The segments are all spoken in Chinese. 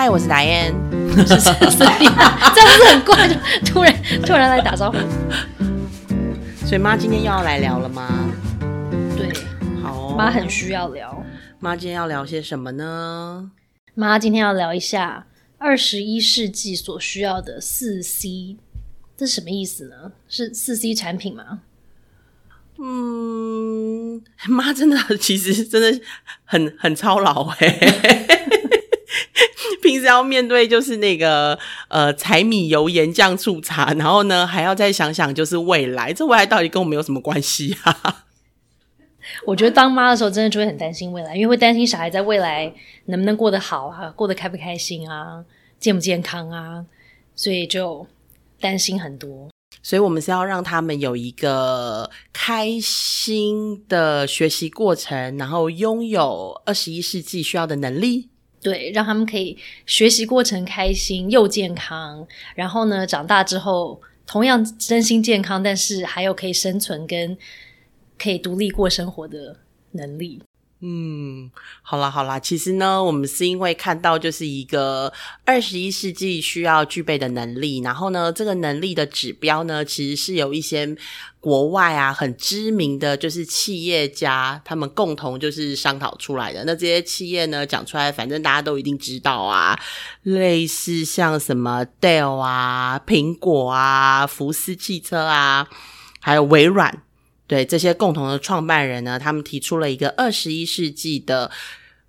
嗨，我是达燕。是是是，这样不是很怪？就突然突然来打招呼。所以妈今天又要来聊了吗？对，好哦，妈很需要聊。妈今天要聊些什么呢？妈今天要聊一下二十一世纪所需要的四 C，这是什么意思呢？是四 C 产品吗？嗯，妈真的其实真的很很操劳哎、平时要面对就是那个呃柴米油盐酱醋茶，然后呢还要再想想就是未来，这未来到底跟我们有什么关系啊？我觉得当妈的时候，真的就会很担心未来，因为会担心小孩在未来能不能过得好啊，过得开不开心啊，健不健康啊，所以就担心很多。所以我们是要让他们有一个开心的学习过程，然后拥有二十一世纪需要的能力。对，让他们可以学习过程开心又健康，然后呢，长大之后同样身心健康，但是还有可以生存跟可以独立过生活的能力。嗯，好啦好啦，其实呢，我们是因为看到就是一个二十一世纪需要具备的能力，然后呢，这个能力的指标呢，其实是有一些国外啊很知名的就是企业家他们共同就是商讨出来的。那这些企业呢讲出来，反正大家都一定知道啊，类似像什么 Dell 啊、苹果啊、福斯汽车啊，还有微软。对这些共同的创办人呢，他们提出了一个二十一世纪的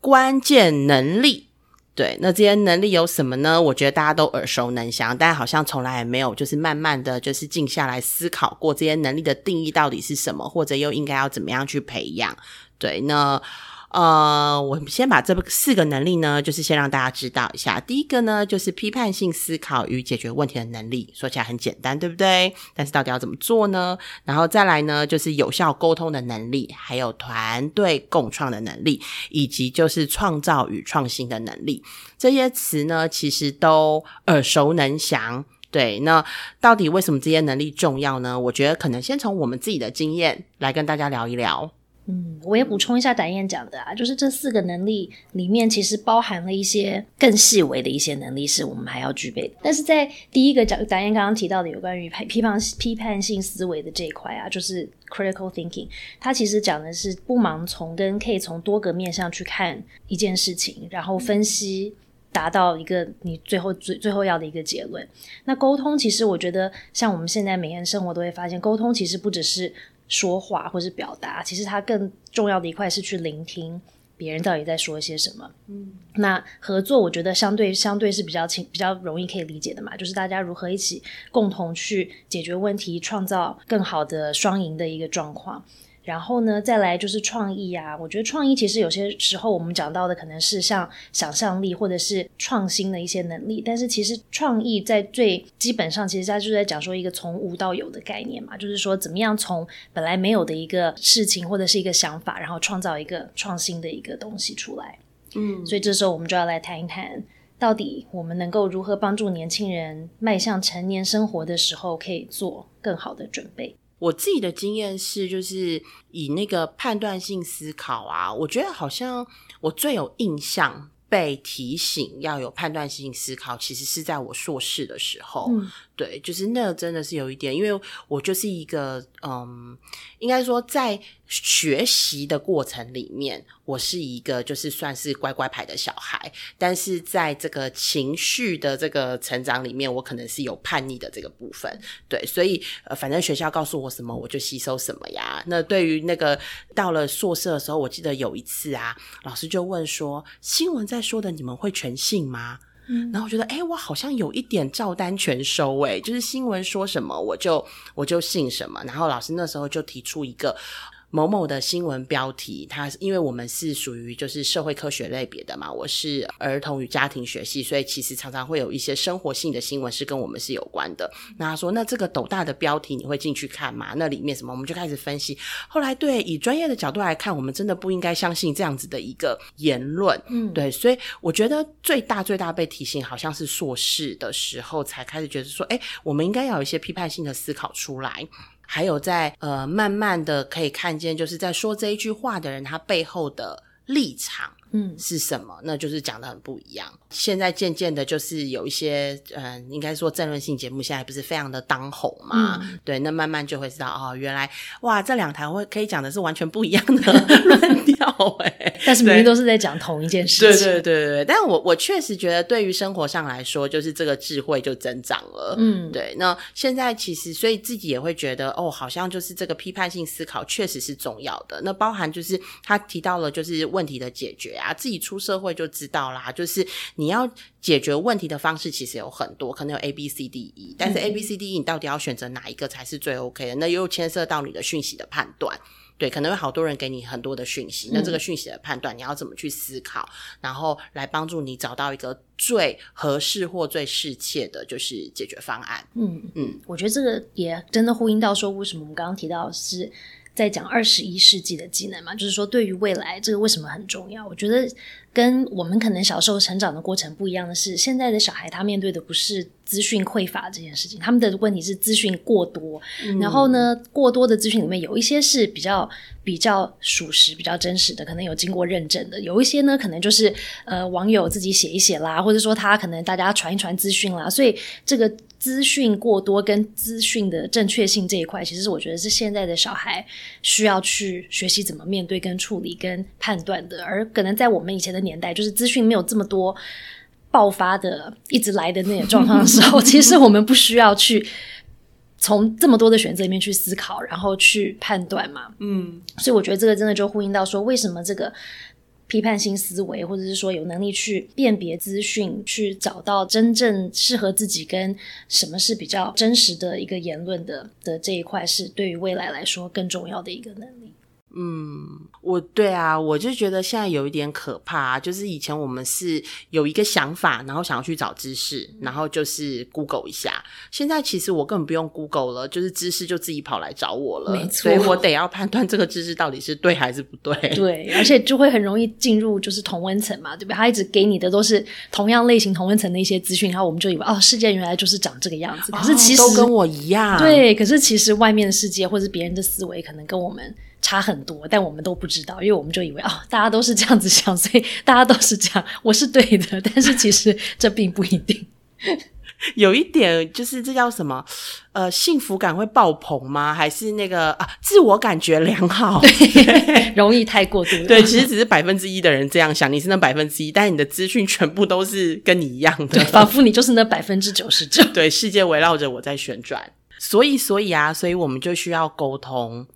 关键能力。对，那这些能力有什么呢？我觉得大家都耳熟能详，但好像从来也没有就是慢慢的就是静下来思考过这些能力的定义到底是什么，或者又应该要怎么样去培养。对，那。呃，我先把这四个能力呢，就是先让大家知道一下。第一个呢，就是批判性思考与解决问题的能力，说起来很简单，对不对？但是到底要怎么做呢？然后再来呢，就是有效沟通的能力，还有团队共创的能力，以及就是创造与创新的能力。这些词呢，其实都耳熟能详。对，那到底为什么这些能力重要呢？我觉得可能先从我们自己的经验来跟大家聊一聊。嗯，我也补充一下展燕讲的啊，就是这四个能力里面，其实包含了一些更细微的一些能力，是我们还要具备的。但是在第一个讲展燕刚刚提到的有关于批判批判性思维的这一块啊，就是 critical thinking，它其实讲的是不盲从跟可以从多个面向去看一件事情，然后分析。达到一个你最后最最后要的一个结论。那沟通其实我觉得，像我们现在每天生活都会发现，沟通其实不只是说话或是表达，其实它更重要的一块是去聆听别人到底在说些什么。嗯，那合作我觉得相对相对是比较轻比较容易可以理解的嘛，就是大家如何一起共同去解决问题，创造更好的双赢的一个状况。然后呢，再来就是创意啊。我觉得创意其实有些时候我们讲到的可能是像想象力或者是创新的一些能力，但是其实创意在最基本上，其实它就在讲说一个从无到有的概念嘛，就是说怎么样从本来没有的一个事情或者是一个想法，然后创造一个创新的一个东西出来。嗯，所以这时候我们就要来谈一谈，到底我们能够如何帮助年轻人迈向成年生活的时候，可以做更好的准备。我自己的经验是，就是以那个判断性思考啊，我觉得好像我最有印象被提醒要有判断性思考，其实是在我硕士的时候。对，就是那真的是有一点，因为我就是一个嗯，应该说在学习的过程里面，我是一个就是算是乖乖牌的小孩，但是在这个情绪的这个成长里面，我可能是有叛逆的这个部分。对，所以呃，反正学校告诉我什么，我就吸收什么呀。那对于那个到了硕士的时候，我记得有一次啊，老师就问说：“新闻在说的，你们会全信吗？”然后我觉得，哎，我好像有一点照单全收，哎，就是新闻说什么我就我就信什么。然后老师那时候就提出一个。某某的新闻标题，它因为我们是属于就是社会科学类别的嘛，我是儿童与家庭学系，所以其实常常会有一些生活性的新闻是跟我们是有关的。那他说，那这个斗大的标题你会进去看吗？那里面什么？我们就开始分析。后来对以专业的角度来看，我们真的不应该相信这样子的一个言论。嗯，对，所以我觉得最大最大被提醒，好像是硕士的时候才开始觉得说，哎，我们应该要有一些批判性的思考出来。还有在呃，慢慢的可以看见，就是在说这一句话的人，他背后的立场，嗯是什么？那就是讲的很不一样。现在渐渐的，就是有一些，嗯、应该说争论性节目现在不是非常的当红嘛？嗯对，那慢慢就会知道哦，原来哇，这两台会可以讲的是完全不一样的论调哎。但是明明都是在讲同一件事对情。对对对对，但我我确实觉得，对于生活上来说，就是这个智慧就增长了。嗯，对，那现在其实，所以自己也会觉得，哦，好像就是这个批判性思考确实是重要的。那包含就是他提到了，就是问题的解决啊，自己出社会就知道啦，就是你要解决问题的方式其实有很多，可能有 A B C D E，但是 A B C D E 你到底要选择哪一个才是最 OK 的？那又牵涉到你的讯息的判断。对，可能有好多人给你很多的讯息，那这个讯息的判断，你要怎么去思考，然后来帮助你找到一个最合适或最适切的就是解决方案。嗯嗯，我觉得这个也真的呼应到说，为什么我们刚刚提到是在讲二十一世纪的技能嘛，就是说对于未来这个为什么很重要？我觉得跟我们可能小时候成长的过程不一样的是，现在的小孩他面对的不是资讯匮乏这件事情，他们的问题是资讯过多。然后呢，过多的资讯里面有一些是比较比较属实、比较真实的，可能有经过认证的；有一些呢，可能就是呃网友自己写一写啦，或者说他可能大家传一传资讯啦，所以这个。资讯过多跟资讯的正确性这一块，其实我觉得是现在的小孩需要去学习怎么面对、跟处理、跟判断的。而可能在我们以前的年代，就是资讯没有这么多爆发的、一直来的那种状况的时候，其实我们不需要去从这么多的选择里面去思考，然后去判断嘛。嗯，所以我觉得这个真的就呼应到说，为什么这个批判性思维，或者是说有能力去辨别资讯，去找到真正适合自己跟什么是比较真实的一个言论的的这一块，是对于未来来说更重要的一个能力。我对啊，我就觉得现在有一点可怕、啊，就是以前我们是有一个想法，然后想要去找知识，然后就是 Google 一下。现在其实我根本不用 Google 了，就是知识就自己跑来找我了。没错所以我得要判断这个知识到底是对还是不对。对，而且就会很容易进入就是同温层嘛，对不对？他一直给你的都是同样类型同温层的一些资讯，然后我们就以为哦，世界原来就是长这个样子。可是其实、哦都跟我一样。对，可是其实外面的世界或者别人的思维可能跟我们差很多，但我们都不知道，因为我们就以为哦，大家都是这样子想，所以大家都是这样，我是对的。但是其实这并不一定。有一点就是这叫什么？呃，幸福感会爆棚吗？还是那个啊，自我感觉良好？容易太过度了。对，其实只是百分之一的人这样想，你是那百分之一，但你的资讯全部都是跟你一样的。仿佛你就是那百分之九十九。对，世界围绕着我在旋转。所以，所以啊，所以我们就需要沟通。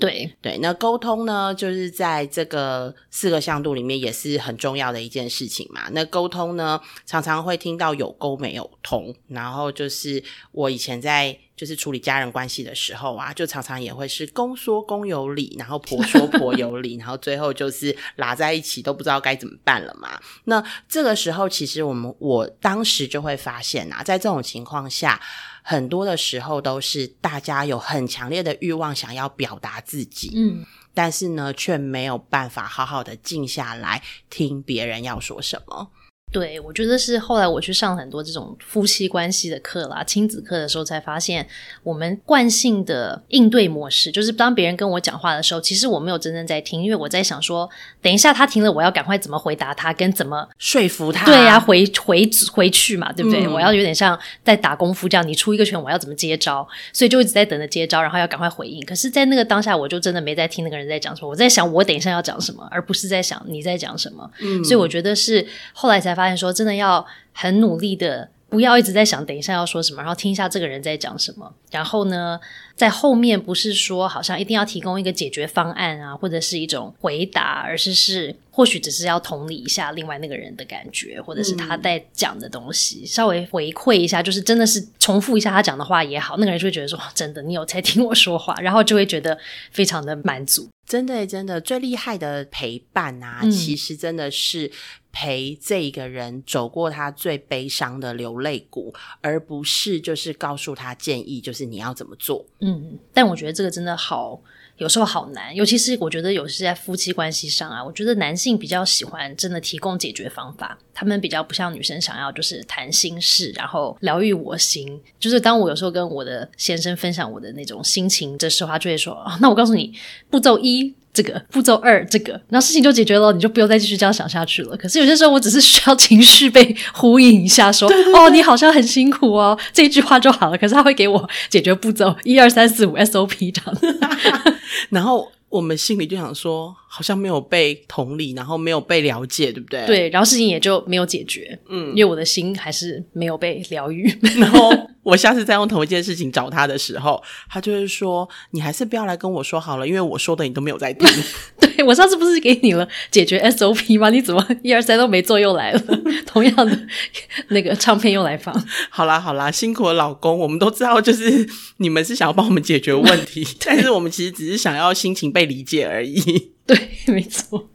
对，对，那沟通呢，就是在这个四个向度里面也是很重要的一件事情嘛。那沟通呢，常常会听到有沟没有通，然后就是我以前在就是处理家人关系的时候啊，就常常也会是公说公有理，然后婆说婆有理，然后最后就是拉在一起都不知道该怎么办了嘛。那这个时候，其实我们我当时就会发现啊，在这种情况下。很多的时候都是大家有很强烈的欲望想要表达自己，嗯，但是呢，却没有办法好好的静下来听别人要说什么。对，我觉得是后来我去上很多这种夫妻关系的课啦、亲子课的时候，才发现我们惯性的应对模式，就是当别人跟我讲话的时候，其实我没有真正在听，因为我在想说，等一下他停了，我要赶快怎么回答他，跟怎么说服他，对呀、回回回去嘛，对不对？嗯我要有点像在打功夫这样，你出一个拳，我要怎么接招？所以就一直在等着接招，然后要赶快回应。可是，在那个当下，我就真的没在听那个人在讲什么，我在想我等一下要讲什么，而不是在想你在讲什么。嗯所以我觉得是后来才发现说，真的要很努力的。不要一直在想等一下要说什么，然后听一下这个人在讲什么。然后呢，在后面不是说好像一定要提供一个解决方案啊，或者是一种回答，而是是或许只是要同理一下另外那个人的感觉，或者是他在讲的东西，稍微回馈一下，就是真的是重复一下他讲的话也好，那个人就会觉得说，哇真的你有在听我说话，然后就会觉得非常的满足。真的真的最厉害的陪伴啊，嗯其实真的是陪这一个人走过他最悲伤的流泪谷，而不是就是告诉他建议，就是你要怎么做。嗯，但我觉得这个真的好，有时候好难，尤其是我觉得有时在夫妻关系上啊，我觉得男性比较喜欢真的提供解决方法，他们比较不像女生想要就是谈心事，然后疗愈我心。就是当我有时候跟我的先生分享我的那种心情的时候，他就会说：“啊，那我告诉你，步骤一。”这个，步骤二这个，然后事情就解决了，你就不用再继续这样想下去了。可是有些时候，我只是需要情绪被呼应一下，说哦，你好像很辛苦哦，这一句话就好了。可是他会给我解决步骤一二三四五 SOP 这样，然后我们心里就想说，好像没有被同理，然后没有被了解，对不对？。对，然后事情也就没有解决，嗯，因为我的心还是没有被疗愈。然后我下次再用同一件事情找他的时候，他就会说：“你还是不要来跟我说好了，因为我说的你都没有在听。对我上次不是给你了解决 SOP 吗？你怎么一二三都没做又来了？同样的那个唱片又来放，”好啦好啦，辛苦了老公，我们都知道，就是你们是想要帮我们解决问题，但是我们其实只是想要心情被理解而已。对，没错。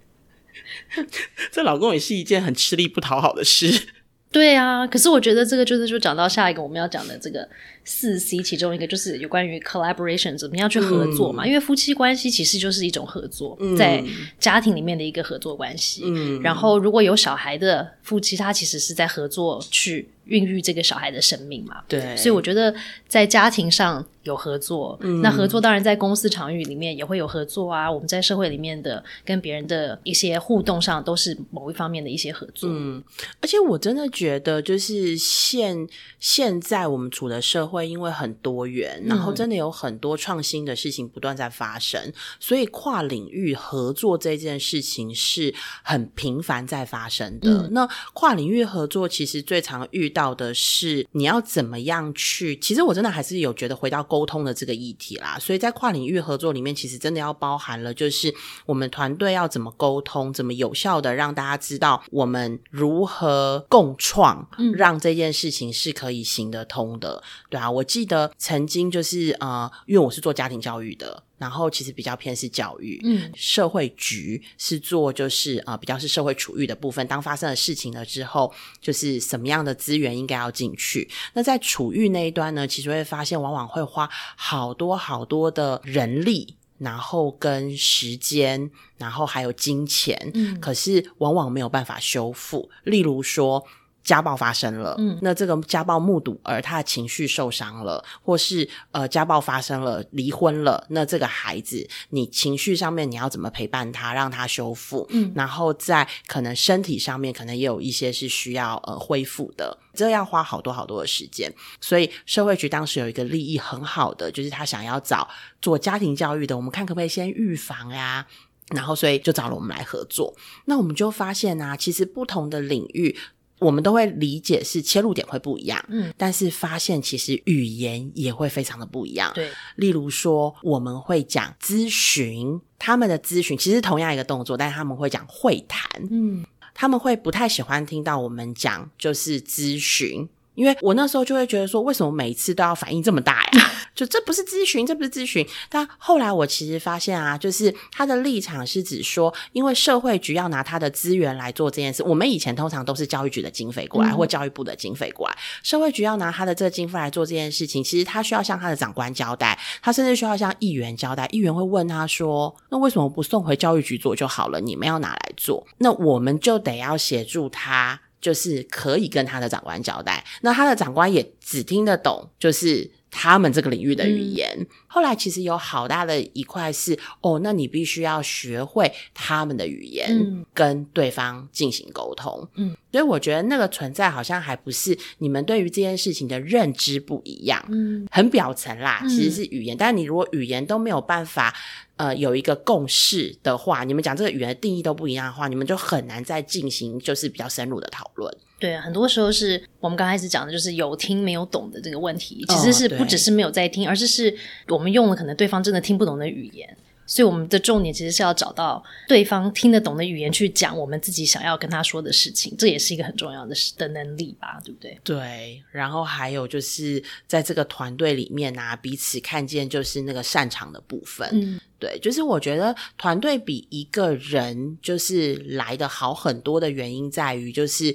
这老公也是一件很吃力不讨好的事。对啊，可是我觉得这个就是就讲到下一个我们要讲的这个四 C，其中一个就是有关于 collaboration 怎么样去合作嘛。因为夫妻关系其实就是一种合作，在家庭里面的一个合作关系。嗯，然后如果有小孩的夫妻，他其实是在合作去孕育这个小孩的生命嘛。对，所以我觉得在家庭上有合作，那合作当然在公司场域里面也会有合作啊。我们在社会里面的跟别人的一些互动上，都是某一方面的一些合作。嗯，而且我真的觉得，就是现现在我们处的社会，因为很多元，然后真的有很多创新的事情不断在发生，所以跨领域合作这件事情是很频繁在发生的。那跨领域合作，其实最常遇到的是你要怎么样去？其实我真的还是有觉得回到沟通的这个议题啦。所以在跨领域合作里面，其实真的要包含了，就是我们团队要怎么沟通，怎么有效的让大家知道我们如何共创，让这件事情是可以行得通的。对啊，我记得曾经就是呃，因为我是做家庭教育的。然后其实比较偏是教育，嗯，社会局是做就是呃比较是社会处遇的部分。当发生了事情了之后，就是什么样的资源应该要进去。那在处遇那一端呢，其实会发现往往会花好多好多的人力，然后跟时间，然后还有金钱，嗯，可是往往没有办法修复。例如说。家暴发生了，嗯，那这个家暴目睹儿他的情绪受伤了，或是呃家暴发生了，离婚了，那这个孩子你情绪上面你要怎么陪伴他，让他修复，嗯，然后在可能身体上面可能也有一些是需要呃恢复的，这要花好多好多的时间，所以社会局当时有一个利益很好的，就是他想要找做家庭教育的，我们看可不可以先预防呀，然后所以就找了我们来合作，那我们就发现啊，其实不同的领域。我们都会理解是切入点会不一样，嗯，但是发现其实语言也会非常的不一样。对，例如说我们会讲咨询，他们的咨询其实同样一个动作，但是他们会讲会谈，嗯，他们会不太喜欢听到我们讲就是咨询。因为我那时候就会觉得说，为什么每一次都要反应这么大呀？就这不是咨询，这不是咨询。但后来我其实发现啊，就是他的立场是指说，因为社会局要拿他的资源来做这件事。我们以前通常都是教育局的经费过来，或教育部的经费过来。社会局要拿他的这个经费来做这件事情，其实他需要向他的长官交代，他甚至需要向议员交代。议员会问他说：“那为什么不送回教育局做就好了？你们要拿来做，那我们就得要协助他。”就是可以跟他的长官交代，那他的长官也只听得懂，就是他们这个领域的语言。后来其实有好大的一块是，哦，那你必须要学会他们的语言，跟对方进行沟通。嗯，所以我觉得那个存在好像还不是你们对于这件事情的认知不一样，嗯，很表层啦，其实是语言。但是你如果语言都没有办法。呃，有一个共识的话，你们讲这个语言定义都不一样的话，你们就很难再进行就是比较深入的讨论。对，很多时候是我们刚开始讲的，就是有听没有懂的这个问题，其实是不只是没有在听，而是是我们用了可能对方真的听不懂的语言。所以我们的重点其实是要找到对方听得懂的语言去讲我们自己想要跟他说的事情，这也是一个很重要的的能力吧，对不对？对。然后还有就是在这个团队里面啊，彼此看见就是那个擅长的部分。嗯，对，就是我觉得团队比一个人就是来的好很多的原因在于，就是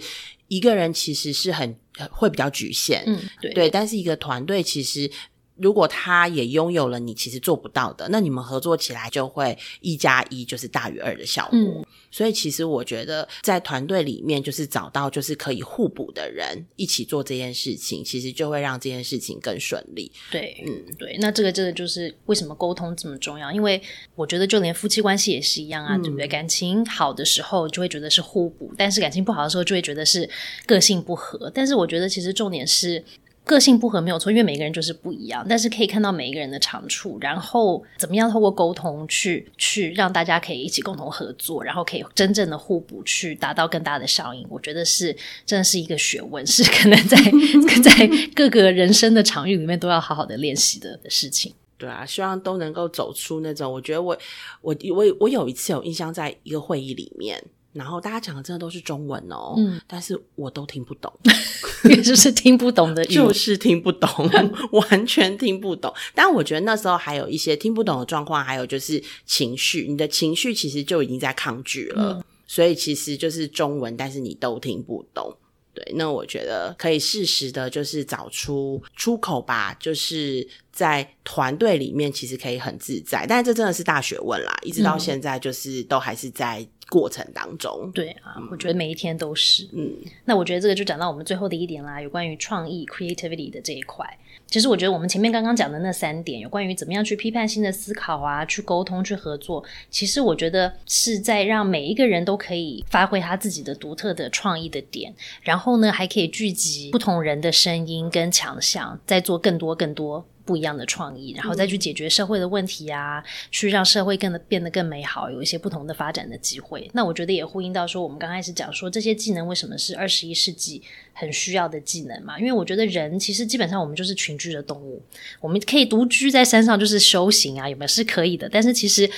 一个人其实是很会比较局限。嗯，对。对，但是一个团队其实。如果他也拥有了你其实做不到的，那你们合作起来就会一加一就是大于二的效果。嗯所以其实我觉得在团队里面，就是找到就是可以互补的人一起做这件事情，其实就会让这件事情更顺利。对，嗯，对，那这个这个就是为什么沟通这么重要，因为我觉得就连夫妻关系也是一样啊，对不对？感情好的时候就会觉得是互补，但是感情不好的时候就会觉得是个性不合。但是我觉得其实重点是。个性不合没有错，因为每个人就是不一样，但是可以看到每一个人的长处，然后怎么样透过沟通去去让大家可以一起共同合作，然后可以真正的互补，去达到更大的效应。我觉得是真的是一个学问，是可能在 在各个人生的场域里面都要好好的练习的事情。对啊，希望都能够走出那种。我觉得我我我我有一次有印象，在一个会议里面，然后大家讲的真的都是中文哦，嗯，但是我都听不懂，也就是听不懂的，就是听不懂，完全听不懂。但我觉得那时候还有一些听不懂的状况，还有就是情绪，你的情绪其实就已经在抗拒了，所以其实就是中文，但是你都听不懂。对，那我觉得可以适时的，就是找出出口吧，就是在团队里面，其实可以很自在，但是这真的是大学问啦，一直到现在，就是都还是在过程当中。对啊，我觉得每一天都是。嗯，那我觉得这个就讲到我们最后的一点啦，有关于创意 （creativity） 的这一块。其实我觉得我们前面刚刚讲的那三点，有关于怎么样去批判性的思考啊，去沟通、去合作，其实我觉得是在让每一个人都可以发挥他自己的独特的创意的点，然后呢，还可以聚集不同人的声音跟强项，再做更多更多。不一样的创意，然后再去解决社会的问题啊，去让社会更的变得更美好，有一些不同的发展的机会。那我觉得也呼应到说，我们刚开始讲说这些技能为什么是二十一世纪很需要的技能嘛？因为我觉得人其实基本上我们就是群居的动物，我们可以独居在山上就是修行啊，有没有是可以的？但是其实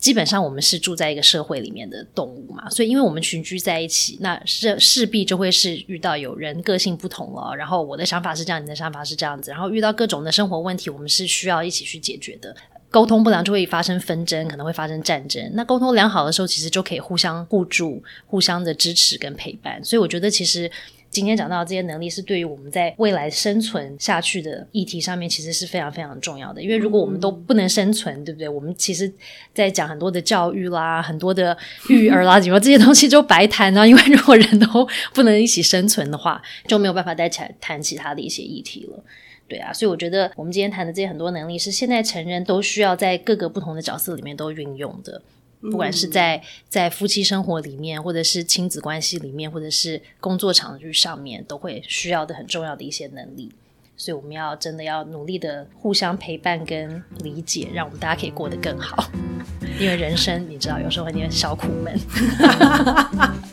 基本上我们是住在一个社会里面的动物嘛，所以因为我们群居在一起，那势势必就会是遇到有人个性不同了，然后我的想法是这样，你的想法是这样子，然后遇到各种的生活问题，我们是需要一起去解决的。沟通不良就会发生纷争，可能会发生战争。那沟通良好的时候，其实就可以互相互助、互相的支持跟陪伴。所以我觉得，其实今天讲到这些能力，是对于我们在未来生存下去的议题上面，其实是非常非常重要的。因为如果我们都不能生存，对不对？我们其实在讲很多的教育啦、很多的育儿啦，什么这些东西就白谈啊。因为如果人都不能一起生存的话，就没有办法再谈谈其他的一些议题了。对啊，所以我觉得我们今天谈的这些很多能力，是现在成人都需要在各个不同的角色里面都运用的，不管是在在夫妻生活里面，或者是亲子关系里面，或者是工作场域上面，都会需要的很重要的一些能力。所以我们要真的要努力的互相陪伴跟理解，让我们大家可以过得更好。因为人生你知道，有时候会有点小苦闷。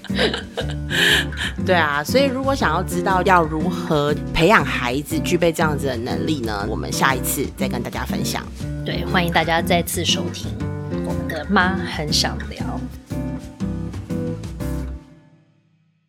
对啊，所以如果想要知道要如何培养孩子具备这样子的能力呢，我们下一次再跟大家分享。对，欢迎大家再次收听妈很想聊。